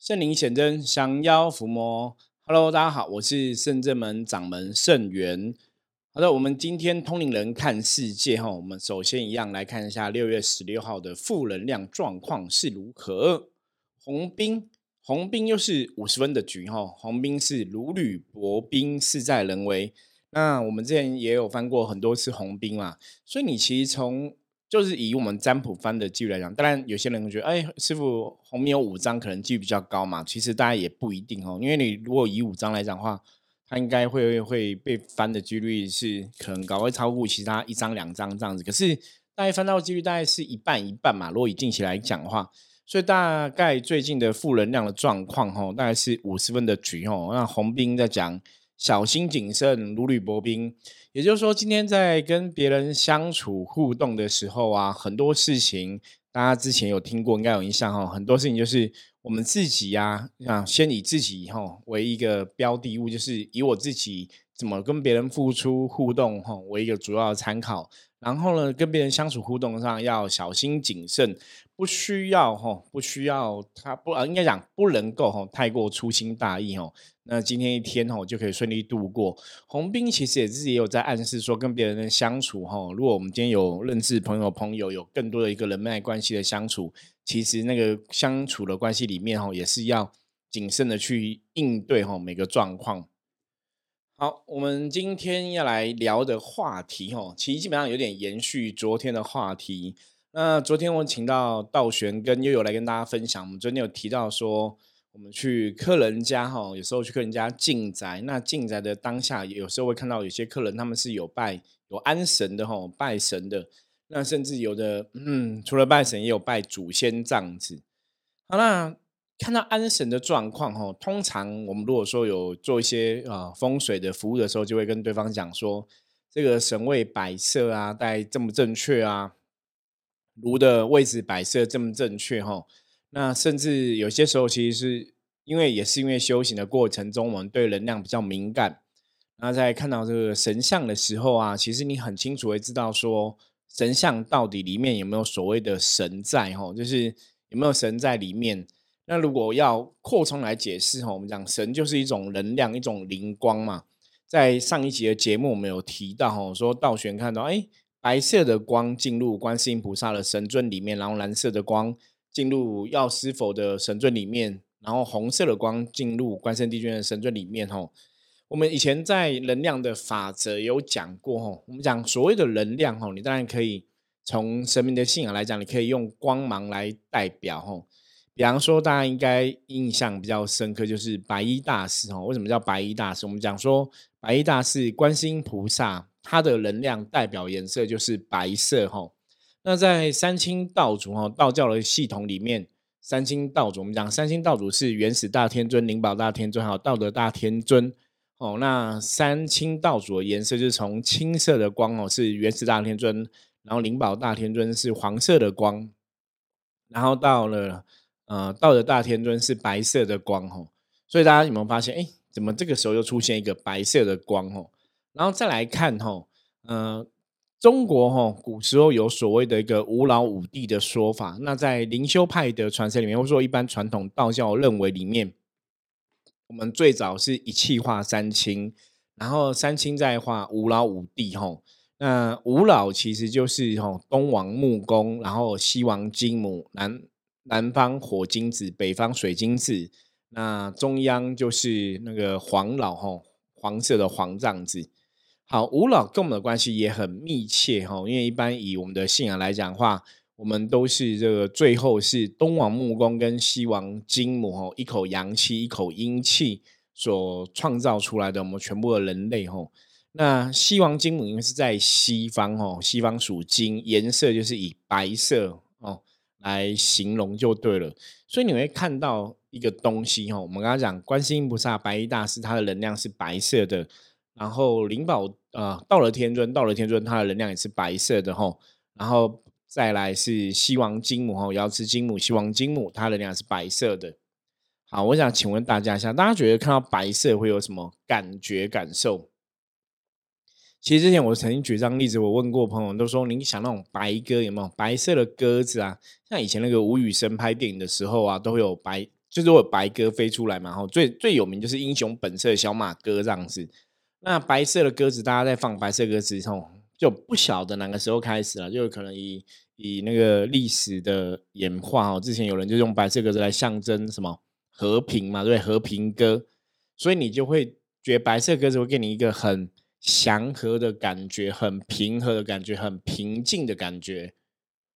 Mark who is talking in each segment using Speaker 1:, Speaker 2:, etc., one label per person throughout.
Speaker 1: 圣灵显真，降妖伏魔。Hello，大家好，我是圣正门掌门圣元。好的，我们今天通灵人看世界哈，我们首先一样来看一下六月十六号的负能量状况是如何。红兵，红兵又是五十分的局哈，红兵是如履薄冰，事在人为。那我们之前也有翻过很多次红兵嘛，所以你其实从就是以我们占卜翻的几率来讲，当然有些人会觉得，哎，师傅红米有五张，可能几率比较高嘛。其实大家也不一定哦，因为你如果以五张来讲的话，它应该会会被翻的几率是可能高，会超过其他一张两张这样子。可是大概翻到几率大概是一半一半嘛。如果以近期来讲的话，所以大概最近的负能量的状况哦，大概是五十分的局哦。那红兵在讲。小心谨慎，如履薄冰。也就是说，今天在跟别人相处互动的时候啊，很多事情大家之前有听过，应该有印象哈。很多事情就是我们自己呀，啊，先以自己哈为一个标的物，就是以我自己怎么跟别人付出互动哈为一个主要的参考。然后呢，跟别人相处互动上要小心谨慎，不需要哈，不需要他不啊，应该讲不能够哈太过粗心大意哦。那今天一天哦就可以顺利度过。红兵其实也是也有在暗示说，跟别人的相处哈，如果我们今天有认识朋友朋友，有更多的一个人脉关系的相处，其实那个相处的关系里面哈，也是要谨慎的去应对哈每个状况。好，我们今天要来聊的话题哈，其实基本上有点延续昨天的话题。那昨天我请到道玄跟悠悠来跟大家分享，我们昨天有提到说。我们去客人家哈，有时候去客人家进宅，那进宅的当下，有时候会看到有些客人他们是有拜有安神的哈，拜神的，那甚至有的嗯，除了拜神，也有拜祖先这样子。好，那看到安神的状况哈，通常我们如果说有做一些啊风水的服务的时候，就会跟对方讲说，这个神位摆设啊，大概正不正确啊？炉的位置摆设正不正确哈？那甚至有些时候，其实是因为也是因为修行的过程中，我们对能量比较敏感。那在看到这个神像的时候啊，其实你很清楚会知道说，神像到底里面有没有所谓的神在哈，就是有没有神在里面。那如果要扩充来解释哈，我们讲神就是一种能量，一种灵光嘛。在上一集的节目，我们有提到哈，说道玄看到哎，白色的光进入观世音菩萨的神尊里面，然后蓝色的光。进入药师佛的神尊里面，然后红色的光进入关圣帝君的神尊里面。吼，我们以前在能量的法则有讲过。吼，我们讲所谓的能量，吼，你当然可以从神明的信仰来讲，你可以用光芒来代表。吼，比方说，大家应该印象比较深刻，就是白衣大师。吼，为什么叫白衣大师？我们讲说，白衣大师，观世音菩萨，它的能量代表颜色就是白色。吼。那在三清道主哈道教的系统里面，三清道主我们讲三清道主是元始大天尊、灵宝大天尊还有道德大天尊哦。那三清道主的颜色就是从青色的光哦是元始大天尊，然后灵宝大天尊是黄色的光，然后到了呃道德大天尊是白色的光哦。所以大家有没有发现，哎，怎么这个时候又出现一个白色的光哦？然后再来看哈，嗯。中国哈古时候有所谓的一个五老五帝的说法，那在灵修派的传承里面，或者说一般传统道教认为里面，我们最早是一气化三清，然后三清再化五老五帝哈。那五老其实就是哈东王木公，然后西王金母，南南方火金子，北方水金子，那中央就是那个黄老哈黄色的黄藏子。好，五老跟我们的关系也很密切哈，因为一般以我们的信仰来讲的话，我们都是这个最后是东王木工跟西王金母哈，一口阳气，一口阴气所创造出来的我们全部的人类哈。那西王金母因为是在西方哦，西方属金，颜色就是以白色哦来形容就对了。所以你会看到一个东西哈，我们刚刚讲观世音菩萨白衣大师，他的能量是白色的。然后灵宝啊，到了天尊，到了天尊，它的能量也是白色的吼。然后再来是西王金母吼，瑶池金母、西王金母，它的能量是白色的。好，我想请问大家一下，大家觉得看到白色会有什么感觉感受？其实之前我曾经举张例子，我问过朋友，都说你想那种白鸽有没有白色的鸽子啊？像以前那个吴宇森拍电影的时候啊，都会有白。就是会有白鸽飞出来嘛，后，最最有名就是英雄本色小马哥这样子。那白色的鸽子，大家在放白色鸽子后，就不晓得哪个时候开始了，就可能以以那个历史的演化哦，之前有人就用白色鸽子来象征什么和平嘛，对，和平鸽，所以你就会觉得白色鸽子会给你一个很祥和的感觉，很平和的感觉，很平静的感觉。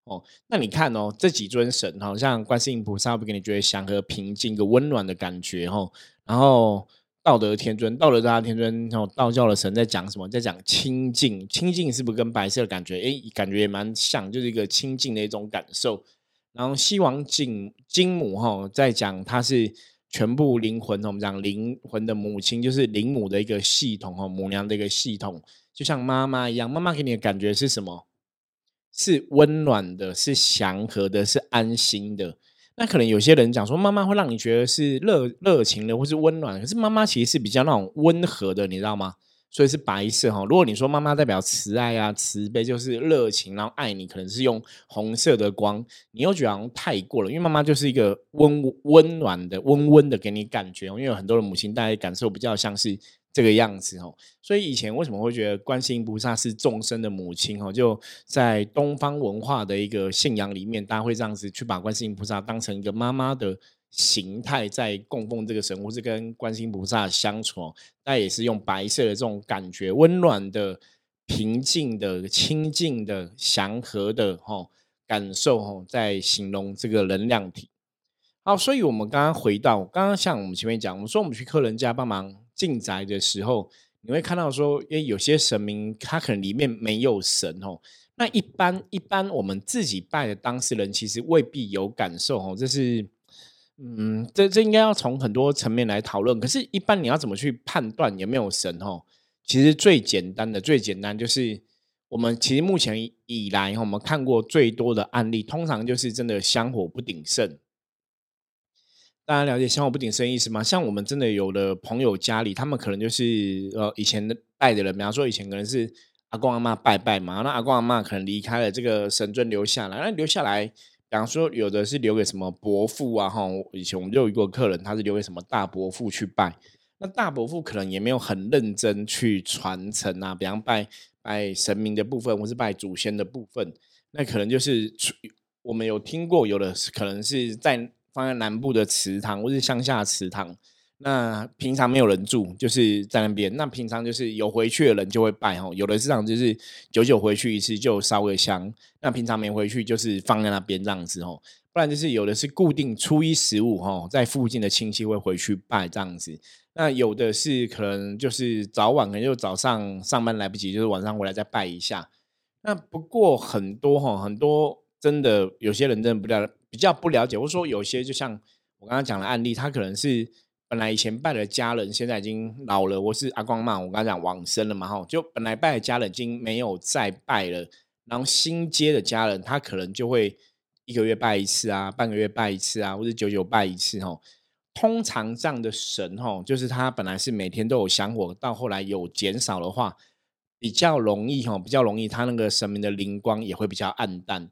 Speaker 1: 哦，那你看哦，这几尊神，好像观世音菩萨会给你觉得祥和平静、一个温暖的感觉，哦。然后道德天尊、道德大天尊，然后道教的神在讲什么？在讲清净，清净是不是跟白色的感觉？哎，感觉也蛮像，就是一个清净的一种感受。然后西王金金母，哈，在讲它是全部灵魂，我们讲灵魂的母亲，就是灵母的一个系统，哈，母娘的一个系统，就像妈妈一样。妈妈给你的感觉是什么？是温暖的，是祥和的，是安心的。那可能有些人讲说，妈妈会让你觉得是热热情的，或是温暖。可是妈妈其实是比较那种温和的，你知道吗？所以是白色哈。如果你说妈妈代表慈爱啊、慈悲，就是热情，然后爱你，可能是用红色的光。你又觉得太过了，因为妈妈就是一个温温暖的、温温的给你感觉。因为有很多的母亲，大家感受比较像是。这个样子哦，所以以前为什么会觉得观世音菩萨是众生的母亲哦？就在东方文化的一个信仰里面，大家会这样子去把观世音菩萨当成一个妈妈的形态在供奉这个神，或是跟观世音菩萨相处，那也是用白色的这种感觉，温暖的、平静的、清净的、祥和的哈感受哈，在形容这个能量体。好，所以我们刚刚回到刚刚像我们前面讲，我们说我们去客人家帮忙。进宅的时候，你会看到说，诶，有些神明他可能里面没有神哦。那一般一般我们自己拜的当事人，其实未必有感受哦。这是，嗯，这这应该要从很多层面来讨论。可是，一般你要怎么去判断有没有神哦？其实最简单的、最简单就是我们其实目前以来，我们看过最多的案例，通常就是真的香火不鼎盛。大家了解香火不鼎盛意思吗？像我们真的有的朋友家里，他们可能就是呃以前的拜的人，比方说以前可能是阿公阿妈拜拜嘛，那阿公阿妈可能离开了，这个神尊留下来，那留下来，比方说有的是留给什么伯父啊，哈，以前我们就有一个客人，他是留给什么大伯父去拜，那大伯父可能也没有很认真去传承啊，比方拜拜神明的部分，或是拜祖先的部分，那可能就是我们有听过，有的可能是在。放在南部的祠堂或是乡下祠堂，那平常没有人住，就是在那边。那平常就是有回去的人就会拜吼，有的祠堂就是久久回去一次就烧个香。那平常没回去就是放在那边这样子哦，不然就是有的是固定初一十五吼，在附近的亲戚会回去拜这样子。那有的是可能就是早晚可能就早上上班来不及，就是晚上回来再拜一下。那不过很多哈，很多真的有些人真的不了。比较不了解，或者说有些就像我刚刚讲的案例，他可能是本来以前拜的家人，现在已经老了，或是阿光嘛，我刚刚讲往生了嘛，哈，就本来拜的家人已经没有再拜了，然后新接的家人，他可能就会一个月拜一次啊，半个月拜一次啊，或者久久拜一次，哈。通常这样的神，哈，就是他本来是每天都有香火，到后来有减少的话，比较容易，哈，比较容易，他那个神明的灵光也会比较暗淡。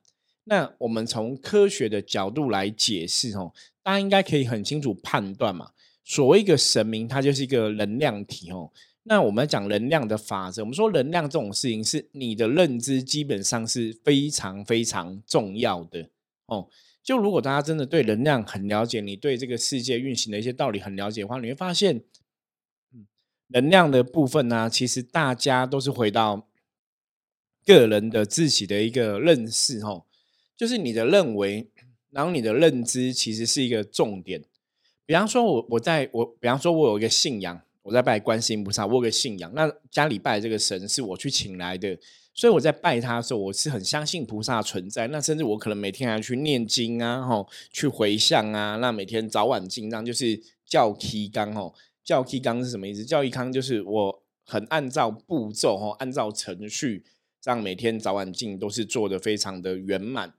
Speaker 1: 那我们从科学的角度来解释哦，大家应该可以很清楚判断嘛。所谓一个神明，它就是一个能量体哦。那我们讲能量的法则，我们说能量这种事情是你的认知基本上是非常非常重要的哦。就如果大家真的对能量很了解，你对这个世界运行的一些道理很了解的话，你会发现，能量的部分呢，其实大家都是回到个人的自己的一个认识哦。就是你的认为，然后你的认知其实是一个重点。比方说，我我在我，比方说，我有一个信仰，我在拜观世音菩萨，我有个信仰。那家里拜这个神是我去请来的，所以我在拜他的时候，我是很相信菩萨存在。那甚至我可能每天还去念经啊，吼，去回向啊。那每天早晚进这就是教期纲吼，教期纲是什么意思？教义纲就是我很按照步骤吼，按照程序，这样每天早晚进都是做的非常的圆满。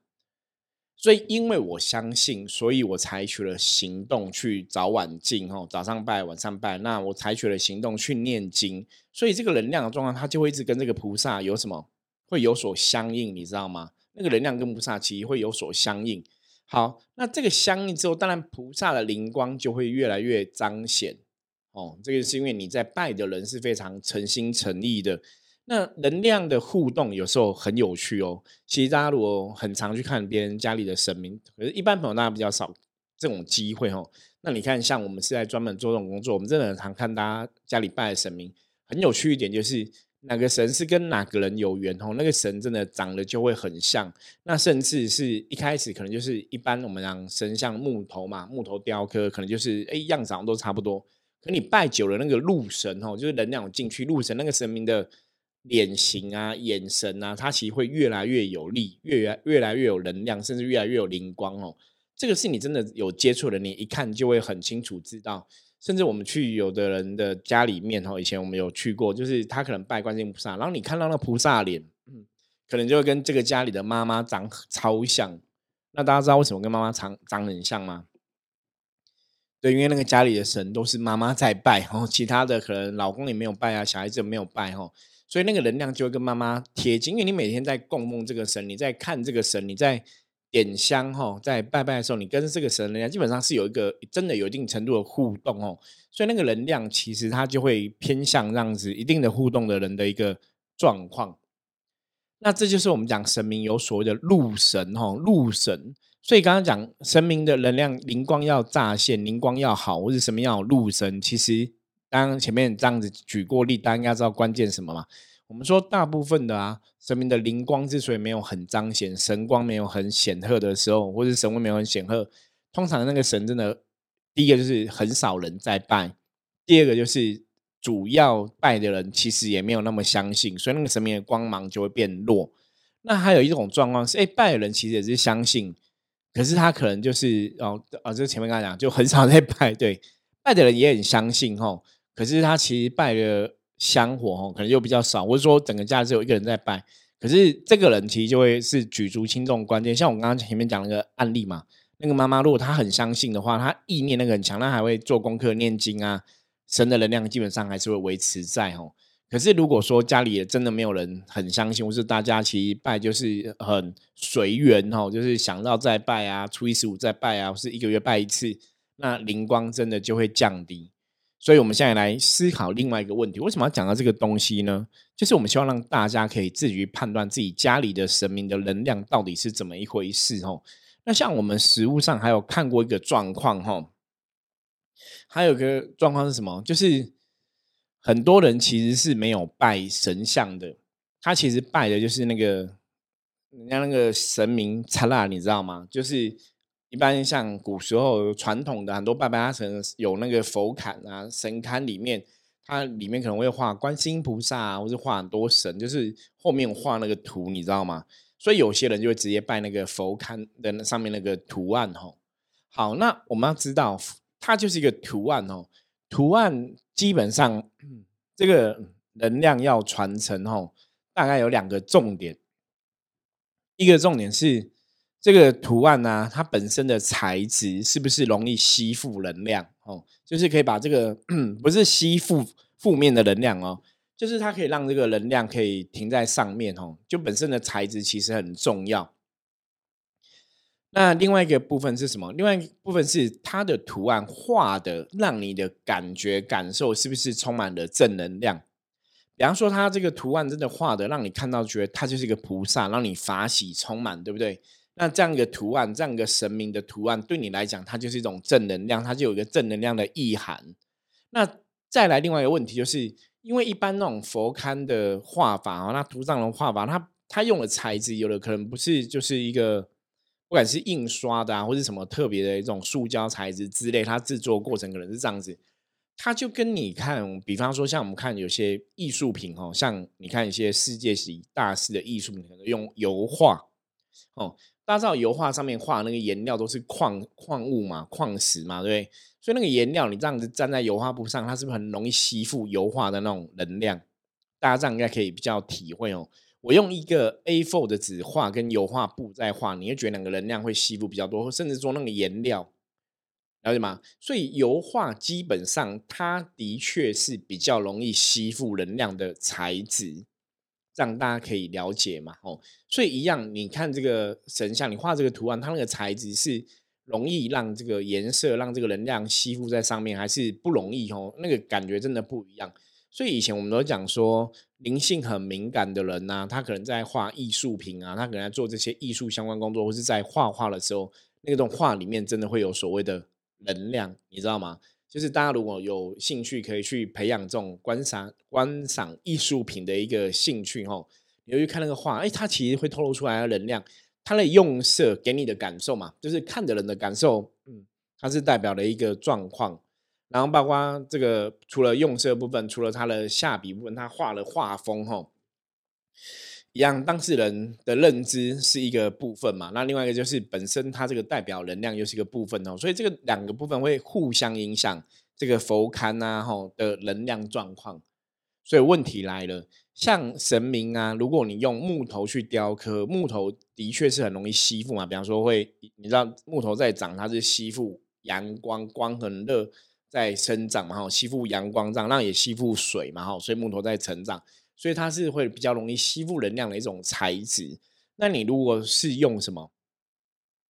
Speaker 1: 所以，因为我相信，所以我采取了行动去早晚进哦，早上拜，晚上拜。那我采取了行动去念经，所以这个能量的状况，它就会一直跟这个菩萨有什么会有所相应，你知道吗？那个能量跟菩萨其实会有所相应。好，那这个相应之后，当然菩萨的灵光就会越来越彰显哦。这个是因为你在拜的人是非常诚心诚意的。那能量的互动有时候很有趣哦。其实大家如果很常去看别人家里的神明，可是一般朋友大家比较少这种机会哦。那你看，像我们是在专门做这种工作，我们真的很常看大家家里拜的神明。很有趣一点就是，哪个神是跟哪个人有缘哦，那个神真的长得就会很像。那甚至是一开始可能就是一般我们讲神像木头嘛，木头雕刻，可能就是哎样长都差不多。可你拜久了，那个路神哦，就是能量进去，路神那个神明的。脸型啊，眼神啊，它其实会越来越有力，越来越来越有能量，甚至越来越有灵光哦。这个是你真的有接触的，你一看就会很清楚知道。甚至我们去有的人的家里面哦，以前我们有去过，就是他可能拜观音菩萨，然后你看到那菩萨脸，嗯，可能就会跟这个家里的妈妈长超像。那大家知道为什么跟妈妈长长很像吗？对，因为那个家里的神都是妈妈在拜，然后其他的可能老公也没有拜啊，小孩子没有拜哦。所以那个能量就会跟妈妈贴近，因为你每天在供奉这个神，你在看这个神，你在点香哈，在拜拜的时候，你跟这个神能量基本上是有一个真的有一定程度的互动哦。所以那个能量其实它就会偏向这样子一定的互动的人的一个状况。那这就是我们讲神明有所谓的路神哈，禄神。所以刚刚讲神明的能量灵光要乍现，灵光要好，或者什么要路神，其实。刚刚前面这样子举过例，大家应该知道关键什么嘛？我们说大部分的啊，神明的灵光之所以没有很彰显，神光没有很显赫的时候，或者神威没有很显赫，通常那个神真的，第一个就是很少人在拜，第二个就是主要拜的人其实也没有那么相信，所以那个神明的光芒就会变弱。那还有一种状况是，哎，拜的人其实也是相信，可是他可能就是哦哦，就前面刚才讲，就很少在拜，对，拜的人也很相信吼。可是他其实拜的香火哦，可能又比较少，或者说整个家只有一个人在拜。可是这个人其实就会是举足轻重关键。像我刚刚前面讲那个案例嘛，那个妈妈如果她很相信的话，她意念那个很强，她还会做功课、念经啊，神的能量基本上还是会维持在哦。可是如果说家里也真的没有人很相信，或是大家其实拜就是很随缘哦，就是想到再拜啊，初一十五再拜啊，或是一个月拜一次，那灵光真的就会降低。所以，我们现在来思考另外一个问题：为什么要讲到这个东西呢？就是我们希望让大家可以自己去判断自己家里的神明的能量到底是怎么一回事哦。那像我们实物上还有看过一个状况哈，还有个状况是什么？就是很多人其实是没有拜神像的，他其实拜的就是那个人家那个神明查拉，你知道吗？就是。一般像古时候传统的很多拜拜，它可能有那个佛龛啊、神龛里面，它里面可能会画观世音菩萨啊，或者画很多神，就是后面画那个图，你知道吗？所以有些人就会直接拜那个佛龛的那上面那个图案哦。好，那我们要知道，它就是一个图案哦。图案基本上这个能量要传承哦，大概有两个重点，一个重点是。这个图案呢，它本身的材质是不是容易吸附能量？哦，就是可以把这个 不是吸附负面的能量哦，就是它可以让这个能量可以停在上面哦。就本身的材质其实很重要。那另外一个部分是什么？另外一部分是它的图案画的，让你的感觉感受是不是充满了正能量？比方说，它这个图案真的画的，让你看到觉得它就是一个菩萨，让你法喜充满，对不对？那这样一个图案，这样一个神明的图案，对你来讲，它就是一种正能量，它就有一个正能量的意涵。那再来另外一个问题，就是因为一般那种佛龛的画法啊，那图上的画法，它它用的材质，有的可能不是就是一个，不管是印刷的啊，或是什么特别的一种塑胶材质之类，它制作过程可能是这样子。它就跟你看，比方说像我们看有些艺术品哦，像你看一些世界级大师的艺术品，可能用油画哦。大家知道油画上面画那个颜料都是矿矿物嘛，矿石嘛，对不对？所以那个颜料你这样子粘在油画布上，它是不是很容易吸附油画的那种能量？大家这样应该可以比较体会哦。我用一个 A4 的纸画跟油画布在画，你会觉得两个能量会吸附比较多，甚至说那个颜料，了解吗？所以油画基本上它的确是比较容易吸附能量的材质。让大家可以了解嘛，哦，所以一样，你看这个神像，你画这个图案，它那个材质是容易让这个颜色让这个能量吸附在上面，还是不容易哦？那个感觉真的不一样。所以以前我们都讲说，灵性很敏感的人呐，他可能在画艺术品啊，他可能在做这些艺术相关工作，或是在画画的时候，那种画里面真的会有所谓的能量，你知道吗？就是大家如果有兴趣，可以去培养这种观赏观赏艺术品的一个兴趣哦。你去看那个画，哎，它其实会透露出来的能量，它的用色给你的感受嘛，就是看的人的感受，嗯，它是代表了一个状况。然后包括这个，除了用色部分，除了它的下笔部分，它画的画风哈，一样当事人的认知是一个部分嘛。那另外一个就是本身它这个代表能量又是一个部分哦，所以这个两个部分会互相影响这个佛龛啊吼的能量状况。所以问题来了，像神明啊，如果你用木头去雕刻，木头的确是很容易吸附嘛。比方说会，你知道木头在长，它是吸附阳光，光很热。在生长嘛，哈，吸附阳光这样，那也吸附水嘛，哈，所以木头在成长，所以它是会比较容易吸附能量的一种材质。那你如果是用什么，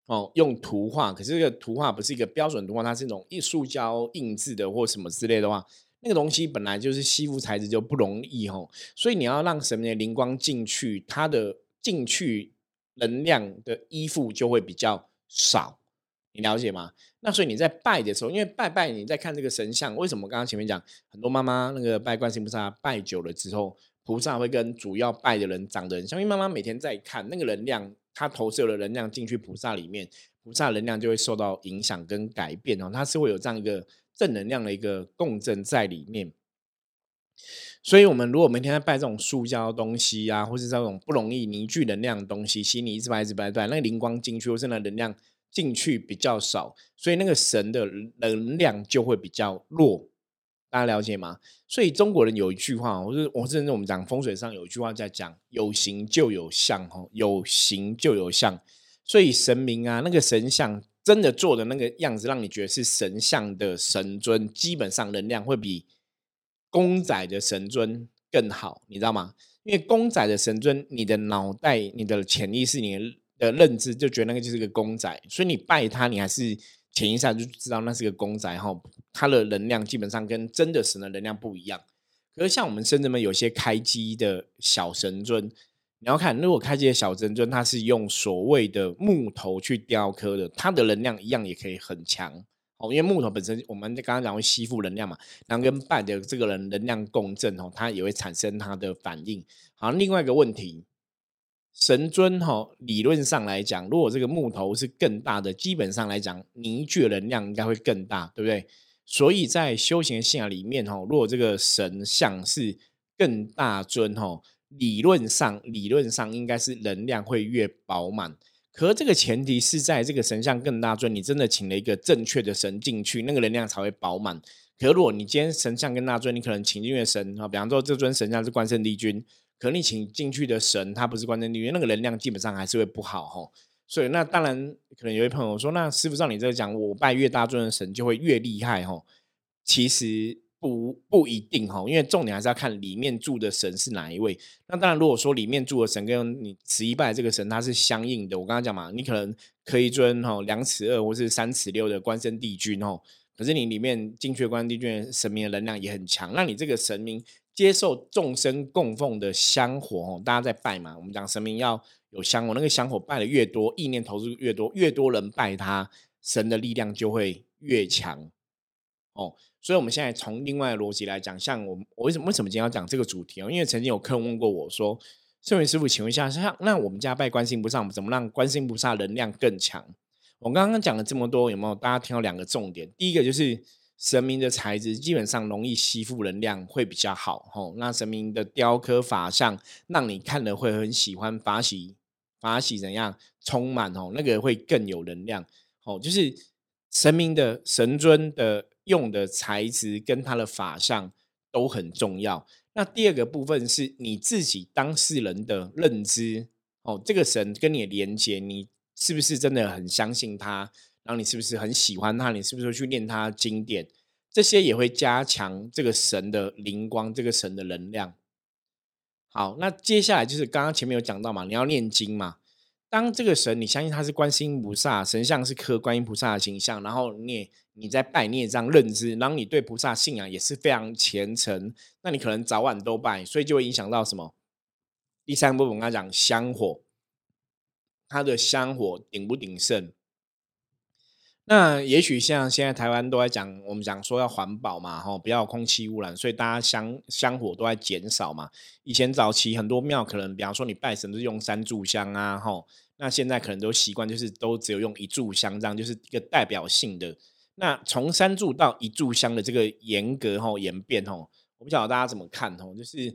Speaker 1: 哦，用图画，可是这个图画不是一个标准图画，它是那种艺术胶印制的或什么之类的话，那个东西本来就是吸附材质就不容易，哦，所以你要让什么的灵光进去，它的进去能量的依附就会比较少。你了解吗？那所以你在拜的时候，因为拜拜，你在看这个神像，为什么刚刚前面讲很多妈妈那个拜观世音菩萨拜久了之后，菩萨会跟主要拜的人长得很像？因为妈妈每天在看那个能量，它投射的能量进去菩萨里面，菩萨能量就会受到影响跟改变哦，它是会有这样一个正能量的一个共振在里面。所以，我们如果每天在拜这种塑胶东西啊，或是这种不容易凝聚能量的东西，心里一直拜一直拜拜，那个灵光进去或是那能量。进去比较少，所以那个神的能量就会比较弱，大家了解吗？所以中国人有一句话，我是我是我们讲风水上有一句话在讲，有形就有相，哦，有形就有相。所以神明啊，那个神像真的做的那个样子，让你觉得是神像的神尊，基本上能量会比公仔的神尊更好，你知道吗？因为公仔的神尊，你的脑袋、你的潜意识、你。的认知就觉得那个就是个公仔，所以你拜他，你还是潜意识就知道那是个公仔哈。它的能量基本上跟真的神的能量不一样。可是像我们甚至们有些开机的小神尊，你要看，如果开机的小神尊，它是用所谓的木头去雕刻的，它的能量一样也可以很强哦。因为木头本身，我们刚刚讲会吸附能量嘛，然后跟拜的这个人能量共振哦，它也会产生它的反应。好，另外一个问题。神尊哈，理论上来讲，如果这个木头是更大的，基本上来讲凝聚能量应该会更大，对不对？所以在修行信仰里面哈，如果这个神像是更大尊哈，理论上理论上应该是能量会越饱满。可这个前提是在这个神像更大尊，你真的请了一个正确的神进去，那个能量才会饱满。可如果你今天神像更大尊，你可能请进的神啊，比方说这尊神像是关圣帝君。可能你请进去的神，他不是关圣帝君，那个能量基本上还是会不好哈。所以那当然，可能有位朋友说，那师傅照你这个讲，我拜越大尊的神就会越厉害哈。其实不不一定哈，因为重点还是要看里面住的神是哪一位。那当然，如果说里面住的神跟你十一拜这个神它是相应的，我刚刚讲嘛，你可能可以尊哈两尺二或是三尺六的关圣帝君哦，可是你里面进去的关圣帝君神明的能量也很强，那你这个神明。接受众生供奉的香火哦，大家在拜嘛。我们讲神明要有香火，那个香火拜的越多，意念投入越多，越多人拜他，神的力量就会越强哦。所以，我们现在从另外的逻辑来讲，像我，我为什么为什么今天要讲这个主题哦？因为曾经有客人问过我说：“圣元师傅，请问一下，像那我们家拜观世音菩萨，怎么让观世音菩萨能量更强？”我刚刚讲了这么多，有没有大家听到两个重点？第一个就是。神明的材质基本上容易吸附能量，会比较好吼。那神明的雕刻法像，让你看了会很喜欢，法喜法喜怎样充满哦，那个会更有能量哦。就是神明的神尊的用的材质跟他的法相都很重要。那第二个部分是你自己当事人的认知哦，这个神跟你的连接，你是不是真的很相信他？然后你是不是很喜欢他？你是不是去念他经典？这些也会加强这个神的灵光，这个神的能量。好，那接下来就是刚刚前面有讲到嘛，你要念经嘛。当这个神你相信他是观世音菩萨，神像是刻观音菩萨的形象，然后你你在拜，你也这样认知，然后你对菩萨信仰也是非常虔诚，那你可能早晚都拜，所以就会影响到什么？第三部分我刚讲香火，它的香火鼎不鼎盛？那也许像现在台湾都在讲，我们讲说要环保嘛，吼，不要空气污染，所以大家香香火都在减少嘛。以前早期很多庙可能，比方说你拜神都是用三炷香啊，吼，那现在可能都习惯就是都只有用一炷香，这样就是一个代表性的。那从三炷到一炷香的这个严格吼演变吼，我不晓得大家怎么看吼，就是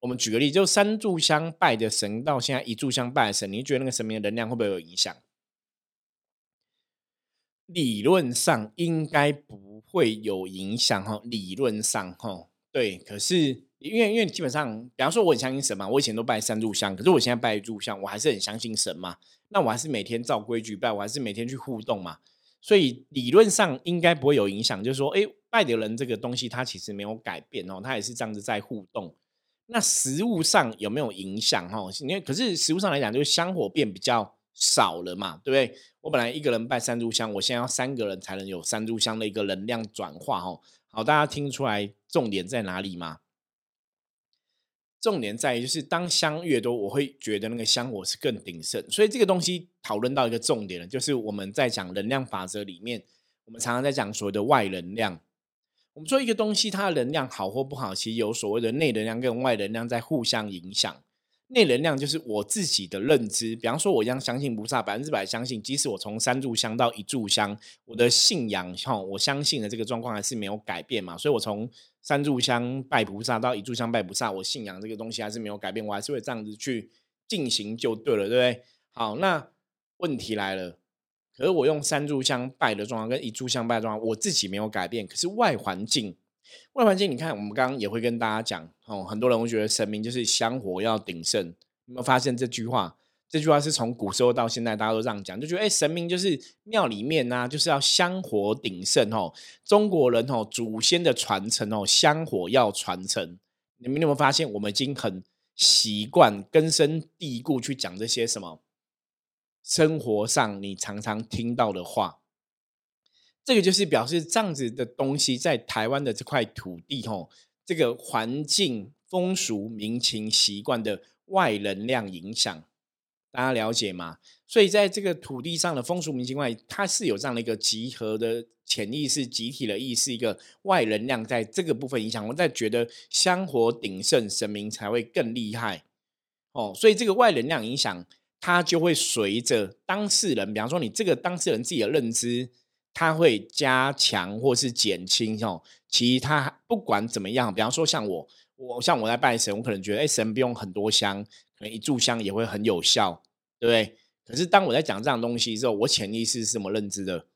Speaker 1: 我们举个例，就三炷香拜的神到现在一炷香拜的神，你觉得那个神明的能量会不会有影响？理论上应该不会有影响哈，理论上哈，对。可是因为因为基本上，比方说我很相信神嘛，我以前都拜三炷香，可是我现在拜一炷香，我还是很相信神嘛。那我还是每天照规矩拜，我还是每天去互动嘛。所以理论上应该不会有影响，就是说，哎，拜的人这个东西它其实没有改变哦，它也是这样子在互动。那实物上有没有影响哈？因为可是实物上来讲，就是香火变比较。少了嘛，对不对？我本来一个人拜三炷香，我现在要三个人才能有三炷香的一个能量转化哦。好，大家听出来重点在哪里吗？重点在于就是当香越多，我会觉得那个香火是更鼎盛。所以这个东西讨论到一个重点了，就是我们在讲能量法则里面，我们常常在讲所谓的外能量。我们说一个东西它的能量好或不好，其实有所谓的内能量跟外能量在互相影响。内能量就是我自己的认知，比方说，我一样相信菩萨，百分之百相信。即使我从三炷香到一炷香，我的信仰哈，我相信的这个状况还是没有改变嘛。所以，我从三炷香拜菩萨到一炷香拜菩萨，我信仰这个东西还是没有改变，我还是会这样子去进行就对了，对不对？好，那问题来了，可是我用三炷香拜的状况跟一炷香拜的状况，我自己没有改变，可是外环境。外环境，你看，我们刚刚也会跟大家讲哦，很多人会觉得神明就是香火要鼎盛。有没有发现这句话？这句话是从古时候到现在，大家都这样讲，就觉得哎，神明就是庙里面呢，就是要香火鼎盛哦。中国人哦，祖先的传承哦，香火要传承。你们有没有发现，我们已经很习惯根深蒂固去讲这些什么生活上你常常听到的话？这个就是表示这样子的东西在台湾的这块土地，吼，这个环境、风俗、民情、习惯的外能量影响，大家了解吗？所以在这个土地上的风俗民情外，它是有这样的一个集合的潜意识、集体的意识，一个外能量在这个部分影响。我在觉得香火鼎盛，神明才会更厉害哦。所以这个外能量影响，它就会随着当事人，比方说你这个当事人自己的认知。它会加强或是减轻哦。其实它不管怎么样，比方说像我，我像我在拜神，我可能觉得哎，神不用很多香，可能一炷香也会很有效，对不对？可是当我在讲这样东西之后，我潜意识是什么认知的？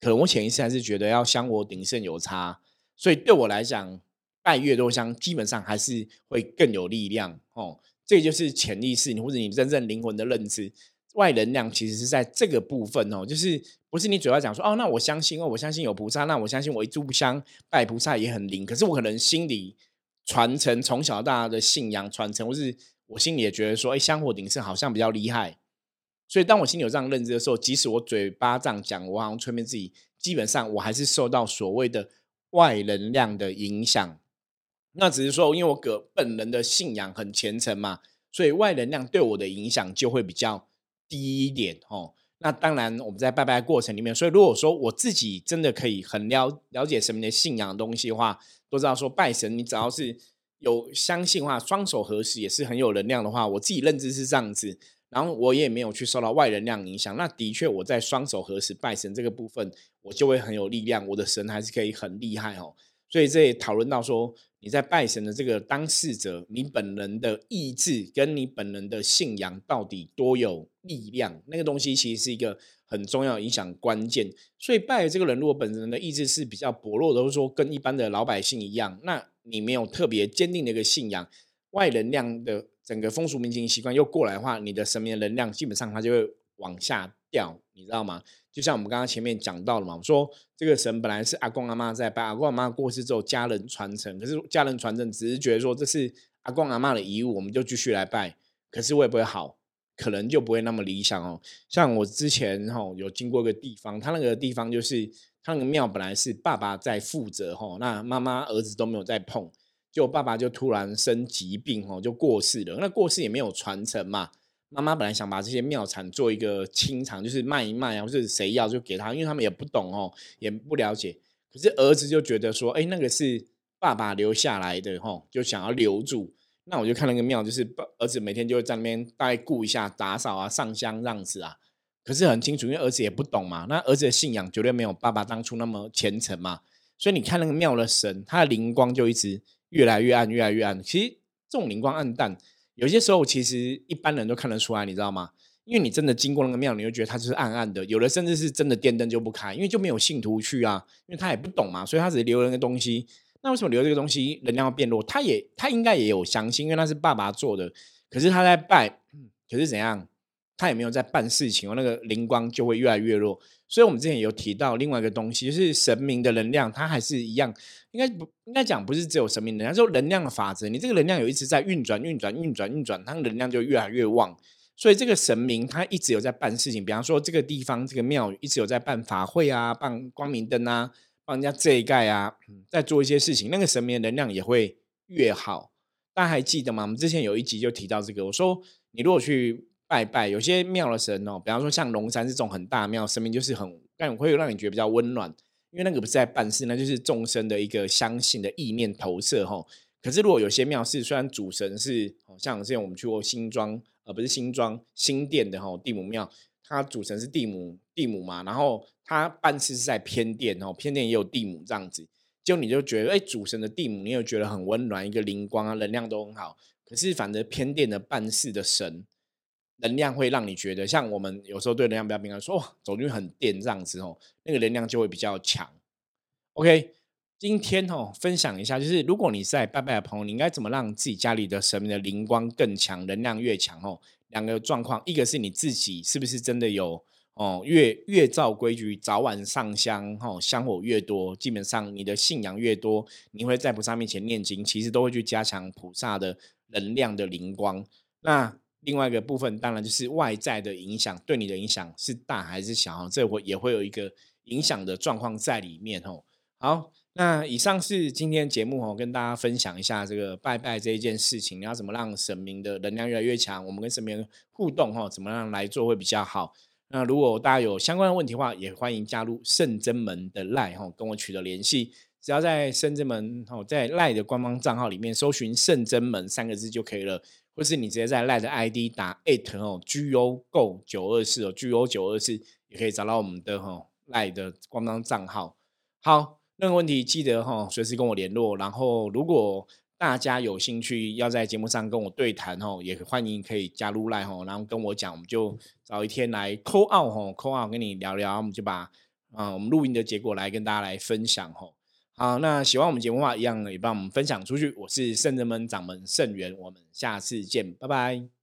Speaker 1: 可能我潜意识还是觉得要香火鼎盛有差，所以对我来讲，拜越多香，基本上还是会更有力量哦。这就是潜意识，或者你真正灵魂的认知。外能量其实是在这个部分哦，就是不是你嘴巴讲说哦，那我相信哦，我相信有菩萨，那我相信我一炷香拜菩萨也很灵。可是我可能心里传承从小到大的信仰传承，或是我心里也觉得说，哎，香火鼎盛好像比较厉害。所以当我心里有这样认知的时候，即使我嘴巴这样讲，我好像催眠自己，基本上我还是受到所谓的外能量的影响。那只是说，因为我个本人的信仰很虔诚嘛，所以外能量对我的影响就会比较。低一点哦，那当然我们在拜拜过程里面，所以如果说我自己真的可以很了了解神明的信仰的东西的话，都知道说拜神，你只要是有相信的话，双手合十也是很有能量的话，我自己认知是这样子，然后我也没有去受到外能量影响，那的确我在双手合十拜神这个部分，我就会很有力量，我的神还是可以很厉害哦。所以这也讨论到说，你在拜神的这个当事者，你本人的意志跟你本人的信仰到底多有力量？那个东西其实是一个很重要影响关键。所以拜这个人，如果本人的意志是比较薄弱的，或者说跟一般的老百姓一样，那你没有特别坚定的一个信仰，外能量的整个风俗民情习惯又过来的话，你的神明的能量基本上它就会往下掉，你知道吗？就像我们刚刚前面讲到了嘛，我说这个神本来是阿公阿妈在拜，阿公阿妈过世之后家人传承，可是家人传承只是觉得说这是阿公阿妈的遗物，我们就继续来拜。可是会不会好？可能就不会那么理想哦。像我之前哈有经过一个地方，他那个地方就是他那个庙本来是爸爸在负责哈，那妈妈儿子都没有在碰，就爸爸就突然生疾病哦，就过世了。那过世也没有传承嘛。妈妈本来想把这些庙产做一个清场，就是卖一卖啊，或者谁要就给他，因为他们也不懂哦，也不了解。可是儿子就觉得说，哎，那个是爸爸留下来的哈，就想要留住。那我就看那个庙，就是儿子每天就会在那边大概顾一下、打扫啊、上香这样子啊。可是很清楚，因为儿子也不懂嘛，那儿子的信仰绝对没有爸爸当初那么虔诚嘛。所以你看那个庙的神，他的灵光就一直越来越暗，越来越暗。其实这种灵光暗淡。有些时候其实一般人都看得出来，你知道吗？因为你真的经过那个庙，你就觉得它就是暗暗的。有的甚至是真的电灯就不开，因为就没有信徒去啊，因为他也不懂嘛，所以他只留了个东西。那为什么留这个东西能量要变弱？他也他应该也有相信，因为那是爸爸做的。可是他在拜，可是怎样？他也没有在办事情，那个灵光就会越来越弱。所以我们之前有提到另外一个东西，就是神明的能量，它还是一样。应该不应该讲不是只有神明能量，就能量的法则。你这个能量有一直在运转、运转、运转、运转，它能量就越来越旺。所以这个神明他一直有在办事情，比方说这个地方这个庙一直有在办法会啊，办光明灯啊，帮人家遮盖啊，在做一些事情，那个神明的能量也会越好。大家还记得吗？我们之前有一集就提到这个，我说你如果去拜拜，有些庙的神哦，比方说像龙山这种很大庙，神明就是很让会让你觉得比较温暖。因为那个不是在办事，那就是众生的一个相信的意念投射哈。可是如果有些庙是虽然主神是，像之前我们去过新庄，呃，不是新庄新店的哈地母庙，它主神是地母地母嘛，然后它办事是在偏殿哦，偏殿也有地母这样子，就你就觉得哎，主神的地母，你又觉得很温暖，一个灵光啊，能量都很好。可是反正偏殿的办事的神。能量会让你觉得，像我们有时候对能量比较敏感，说哇走进去很电这样子哦，那个能量就会比较强。OK，今天哦分享一下，就是如果你在拜拜的朋友，你应该怎么让自己家里的神明的灵光更强，能量越强哦？两个状况，一个是你自己是不是真的有哦，越越照规矩早晚上香哦，香火越多，基本上你的信仰越多，你会在菩萨面前念经，其实都会去加强菩萨的能量的灵光。那另外一个部分，当然就是外在的影响，对你的影响是大还是小？这会也会有一个影响的状况在里面哦。好，那以上是今天节目哦，跟大家分享一下这个拜拜这一件事情，你要怎么让神明的能量越来越强？我们跟神明互动哈，怎么样来做会比较好？那如果大家有相关的问题的话，也欢迎加入圣真门的赖哈，跟我取得联系。只要在圣真门哦，在赖的官方账号里面搜寻“圣真门”三个字就可以了。或是你直接在赖的 ID 打 at 哦，G O Go 九二四哦，G O 九二四也可以找到我们的哈赖的官方账号。好，任何问题记得哈随时跟我联络。然后如果大家有兴趣要在节目上跟我对谈哦，也欢迎可以加入赖哈，然后跟我讲，我们就找一天来 call out 哈，call out 跟你聊聊，我们就把啊我们录音的结果来跟大家来分享哈。好，那喜欢我们节目的话，一样也帮我们分享出去。我是圣人们掌门圣元，我们下次见，拜拜。